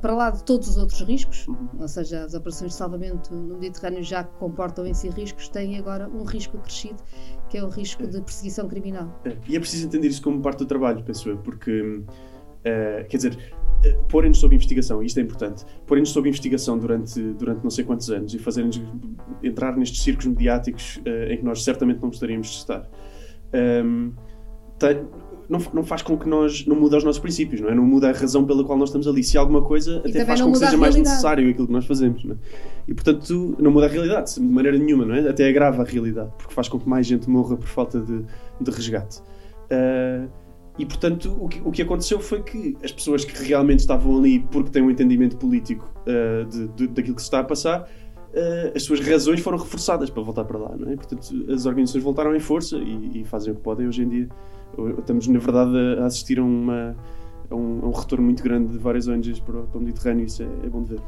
para lá de todos os outros riscos, uhum. ou seja, as operações de salvamento no Mediterrâneo já comportam em si riscos, têm agora um risco acrescido, que é o risco de perseguição criminal. É. E é preciso entender isso como parte do trabalho, penso eu, porque, uh, quer dizer, uh, porem-nos sob investigação, isto é importante, porem-nos sob investigação durante, durante não sei quantos anos e fazerem-nos entrar nestes círculos mediáticos uh, em que nós certamente não gostaríamos de estar. Um, ehm, não, não faz com que nós não muda os nossos princípios, não é? Não muda a razão pela qual nós estamos ali. Se alguma coisa, e até faz com que seja mais necessário aquilo que nós fazemos, não é? E portanto, não muda a realidade, de maneira nenhuma, não é? Até agrava a realidade, porque faz com que mais gente morra por falta de, de resgate. Uh, e portanto, o que, o que aconteceu foi que as pessoas que realmente estavam ali porque têm um entendimento político uh, de, de, daquilo que se está a passar. Uh, as suas razões foram reforçadas para voltar para lá, não é? Portanto, as organizações voltaram em força e, e fazem o que podem hoje em dia estamos na verdade a assistir a, uma, a, um, a um, retorno muito grande de várias ONGs para, para o Mediterrâneo, isso é, é bom de ver.